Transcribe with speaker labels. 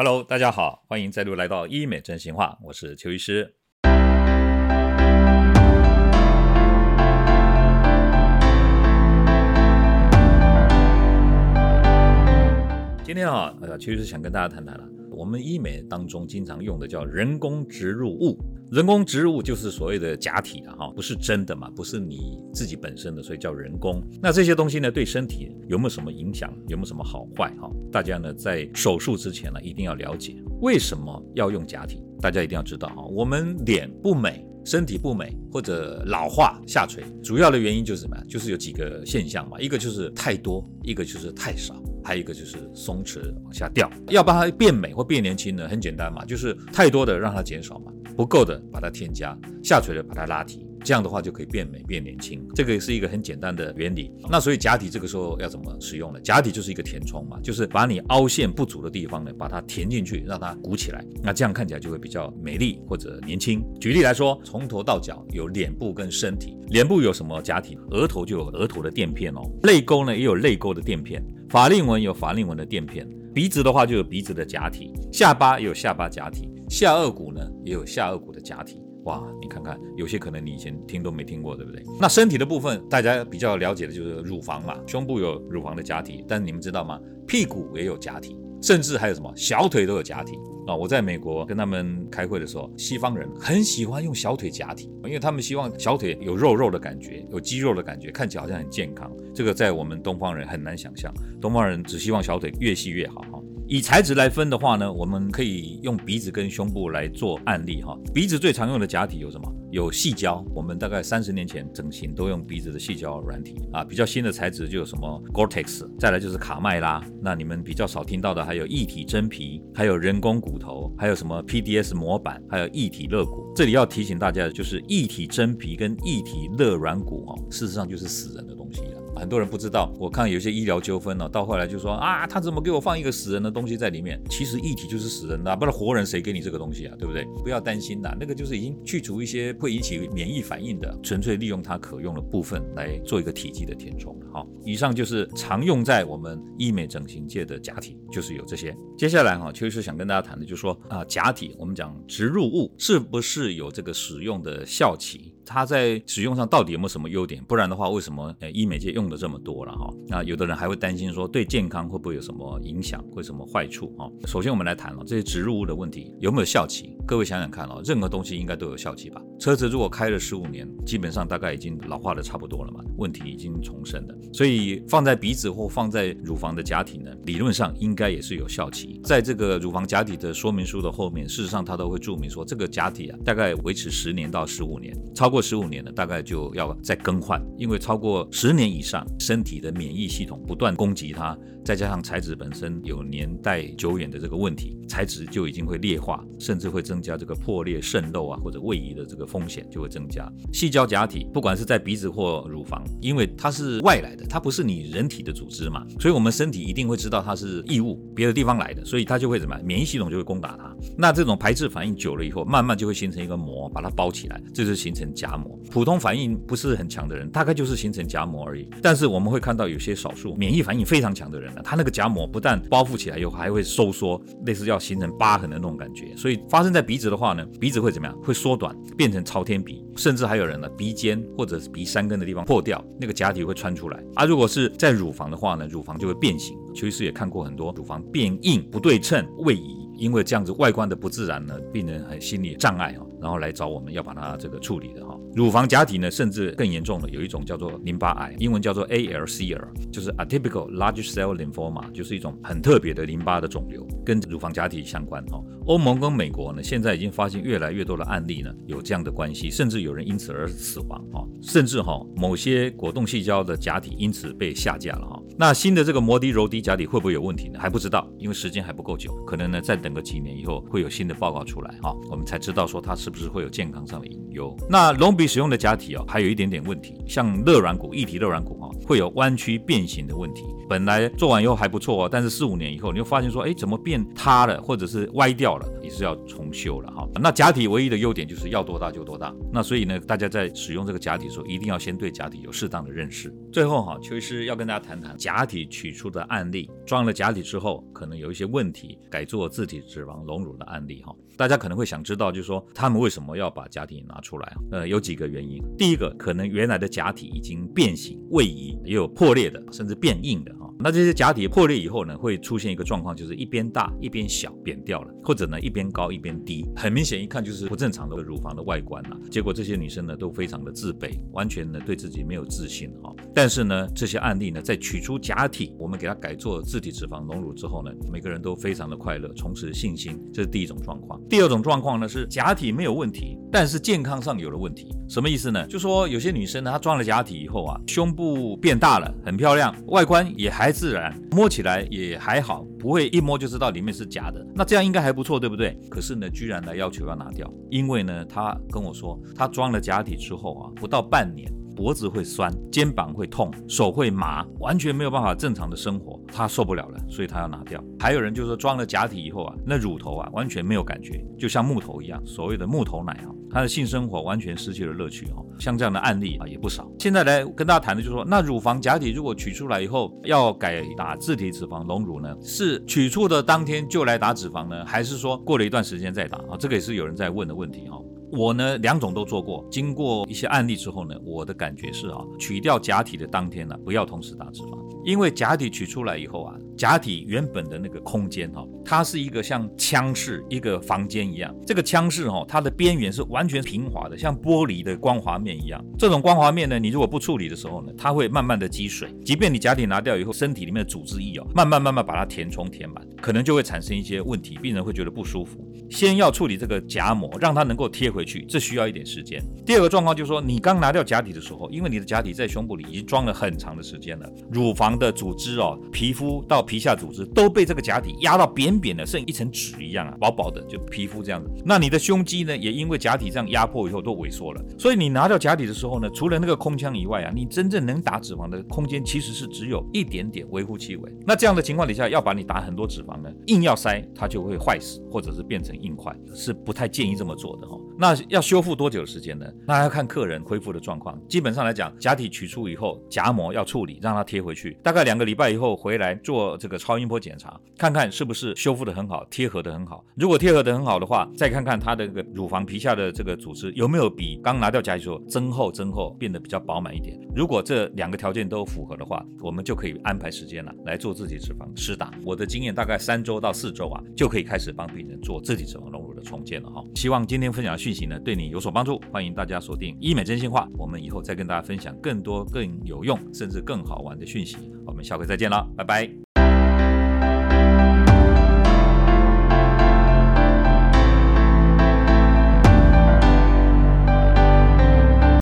Speaker 1: Hello，大家好，欢迎再度来到医美真心话，我是邱医师。今天啊，呃，邱医师想跟大家谈谈了，我们医美当中经常用的叫人工植入物。人工植入就是所谓的假体啊，哈，不是真的嘛，不是你自己本身的，所以叫人工。那这些东西呢，对身体有没有什么影响？有没有什么好坏？哈，大家呢在手术之前呢，一定要了解为什么要用假体。大家一定要知道哈，我们脸不美，身体不美或者老化下垂，主要的原因就是什么呀？就是有几个现象嘛，一个就是太多，一个就是太少。还有一个就是松弛往下掉，要把它变美或变年轻呢，很简单嘛，就是太多的让它减少嘛，不够的把它添加，下垂的把它拉提，这样的话就可以变美变年轻。这个是一个很简单的原理。那所以假体这个时候要怎么使用呢？假体就是一个填充嘛，就是把你凹陷不足的地方呢，把它填进去，让它鼓起来，那这样看起来就会比较美丽或者年轻。举例来说，从头到脚有脸部跟身体，脸部有什么假体？额头就有额头的垫片哦，泪沟呢也有泪沟的垫片。法令纹有法令纹的垫片，鼻子的话就有鼻子的假体，下巴也有下巴假体，下颚骨呢也有下颚骨的假体。哇，你看看，有些可能你以前听都没听过，对不对？那身体的部分，大家比较了解的就是乳房嘛，胸部有乳房的假体，但你们知道吗？屁股也有假体，甚至还有什么小腿都有假体。啊，我在美国跟他们开会的时候，西方人很喜欢用小腿假体，因为他们希望小腿有肉肉的感觉，有肌肉的感觉，看起来好像很健康。这个在我们东方人很难想象，东方人只希望小腿越细越好。以材质来分的话呢，我们可以用鼻子跟胸部来做案例。哈，鼻子最常用的假体有什么？有细胶，我们大概三十年前整形都用鼻子的细胶软体啊，比较新的材质就有什么 Gore-Tex，再来就是卡麦拉。那你们比较少听到的还有一体真皮，还有人工骨头，还有什么 PDS 模板，还有一体肋骨。这里要提醒大家的就是一体真皮跟一体肋软骨哦，事实上就是死人的东西。很多人不知道，我看有些医疗纠纷呢，到后来就说啊，他怎么给我放一个死人的东西在里面？其实异体就是死人的，不然活人谁给你这个东西啊？对不对？不要担心呐，那个就是已经去除一些会引起免疫反应的，纯粹利用它可用的部分来做一个体积的填充。好，以上就是常用在我们医美整形界的假体，就是有这些。接下来哈，邱医师想跟大家谈的，就是说啊，假体我们讲植入物是不是有这个使用的效期？它在使用上到底有没有什么优点？不然的话，为什么呃医美界用的这么多了哈？那有的人还会担心说对健康会不会有什么影响，会什么坏处哈？首先我们来谈了这些植入物的问题有没有效期？各位想想看哦，任何东西应该都有效期吧？车子如果开了十五年，基本上大概已经老化的差不多了嘛，问题已经重生了。所以放在鼻子或放在乳房的假体呢，理论上应该也是有效期。在这个乳房假体的说明书的后面，事实上它都会注明说这个假体啊，大概维持十年到十五年，超过。十五年呢，大概就要再更换，因为超过十年以上，身体的免疫系统不断攻击它。再加上材质本身有年代久远的这个问题，材质就已经会劣化，甚至会增增加这个破裂、渗漏啊或者位移的这个风险就会增加。细胶假体不管是在鼻子或乳房，因为它是外来的，它不是你人体的组织嘛，所以我们身体一定会知道它是异物，别的地方来的，所以它就会怎么样？免疫系统就会攻打它。那这种排斥反应久了以后，慢慢就会形成一个膜，把它包起来，这就形成夹膜。普通反应不是很强的人，大概就是形成夹膜而已。但是我们会看到有些少数免疫反应非常强的人。呢，他那个夹膜不但包覆起来，又还会收缩，类似要形成疤痕的那种感觉。所以发生在鼻子的话呢，鼻子会怎么样？会缩短，变成朝天鼻，甚至还有人呢，鼻尖或者是鼻三根的地方破掉，那个假体会穿出来。啊，如果是在乳房的话呢，乳房就会变形。邱医师也看过很多乳房变硬、不对称、位移，因为这样子外观的不自然呢，病人很心理障碍啊，然后来找我们要把它这个处理的哈。乳房假体呢，甚至更严重的，有一种叫做淋巴癌，英文叫做 ALCL，就是 Atypical Large Cell Lymphoma，就是一种很特别的淋巴的肿瘤，跟乳房假体相关哦。欧盟跟美国呢，现在已经发现越来越多的案例呢，有这样的关系，甚至有人因此而死亡哦，甚至哈某些果冻细胶的假体因此被下架了哈。那新的这个摩的柔迪假体会不会有问题呢？还不知道，因为时间还不够久，可能呢再等个几年以后会有新的报告出来哈，我们才知道说它是不是会有健康上的隐忧。那隆鼻使用的假体哦，还有一点点问题，像肋软骨、一体肋软骨哈，会有弯曲变形的问题。本来做完以后还不错哦，但是四五年以后，你就发现说，哎，怎么变塌了，或者是歪掉了？也是要重修了哈。那假体唯一的优点就是要多大就多大。那所以呢，大家在使用这个假体的时候，一定要先对假体有适当的认识。最后哈，邱医师要跟大家谈谈假体取出的案例，装了假体之后可能有一些问题，改做自体脂肪隆乳的案例哈。大家可能会想知道，就是说他们为什么要把假体拿出来？呃，有几个原因。第一个，可能原来的假体已经变形、位移，也有破裂的，甚至变硬的哈。那这些假体破裂以后呢，会出现一个状况，就是一边大一边小，扁掉了，或者呢一边高一边低，很明显一看就是不正常的乳房的外观了。结果这些女生呢都非常的自卑，完全呢对自己没有自信哈。但是呢，这些案例呢，在取出假体，我们给它改做自体脂肪隆乳之后呢，每个人都非常的快乐，重拾信心，这是第一种状况。第二种状况呢是假体没有问题，但是健康上有了问题。什么意思呢？就说有些女生呢，她装了假体以后啊，胸部变大了，很漂亮，外观也还自然，摸起来也还好，不会一摸就知道里面是假的。那这样应该还不错，对不对？可是呢，居然来要求要拿掉，因为呢，他跟我说，他装了假体之后啊，不到半年。脖子会酸，肩膀会痛，手会麻，完全没有办法正常的生活，他受不了了，所以他要拿掉。还有人就说装了假体以后啊，那乳头啊完全没有感觉，就像木头一样，所谓的木头奶啊，他的性生活完全失去了乐趣哦。像这样的案例啊也不少。现在来跟大家谈的就是说，那乳房假体如果取出来以后要改打自体脂肪隆乳呢，是取出的当天就来打脂肪呢，还是说过了一段时间再打啊？这个也是有人在问的问题哈。我呢，两种都做过。经过一些案例之后呢，我的感觉是啊，取掉假体的当天呢，不要同时打脂肪，因为假体取出来以后啊。假体原本的那个空间哈，它是一个像腔室一个房间一样，这个腔室哈，它的边缘是完全平滑的，像玻璃的光滑面一样。这种光滑面呢，你如果不处理的时候呢，它会慢慢的积水。即便你假体拿掉以后，身体里面的组织液哦，慢慢慢慢把它填充填满，可能就会产生一些问题，病人会觉得不舒服。先要处理这个夹膜，让它能够贴回回去，这需要一点时间。第二个状况就是说，你刚拿掉假体的时候，因为你的假体在胸部里已经装了很长的时间了，乳房的组织哦，皮肤到皮下组织都被这个假体压到扁扁的，像一层纸一样啊，薄薄的，就皮肤这样子。那你的胸肌呢，也因为假体这样压迫以后都萎缩了。所以你拿掉假体的时候呢，除了那个空腔以外啊，你真正能打脂肪的空间其实是只有一点点，微乎其微。那这样的情况底下，要把你打很多脂肪呢，硬要塞，它就会坏死，或者是变成硬块，是不太建议这么做的哈。那那要修复多久的时间呢？那要看客人恢复的状况。基本上来讲，假体取出以后，夹膜要处理，让它贴回去。大概两个礼拜以后回来做这个超音波检查，看看是不是修复的很好，贴合的很好。如果贴合的很好的话，再看看它的这个乳房皮下的这个组织有没有比刚拿掉假体时候增厚增厚，变得比较饱满一点。如果这两个条件都符合的话，我们就可以安排时间了来做自体脂肪施打。我的经验大概三周到四周啊，就可以开始帮病人做自体脂肪隆重建了哈。希望今天分享的讯息呢，对你有所帮助。欢迎大家锁定医美真心话，我们以后再跟大家分享更多更有用甚至更好玩的讯息。我们下回再见了，拜拜。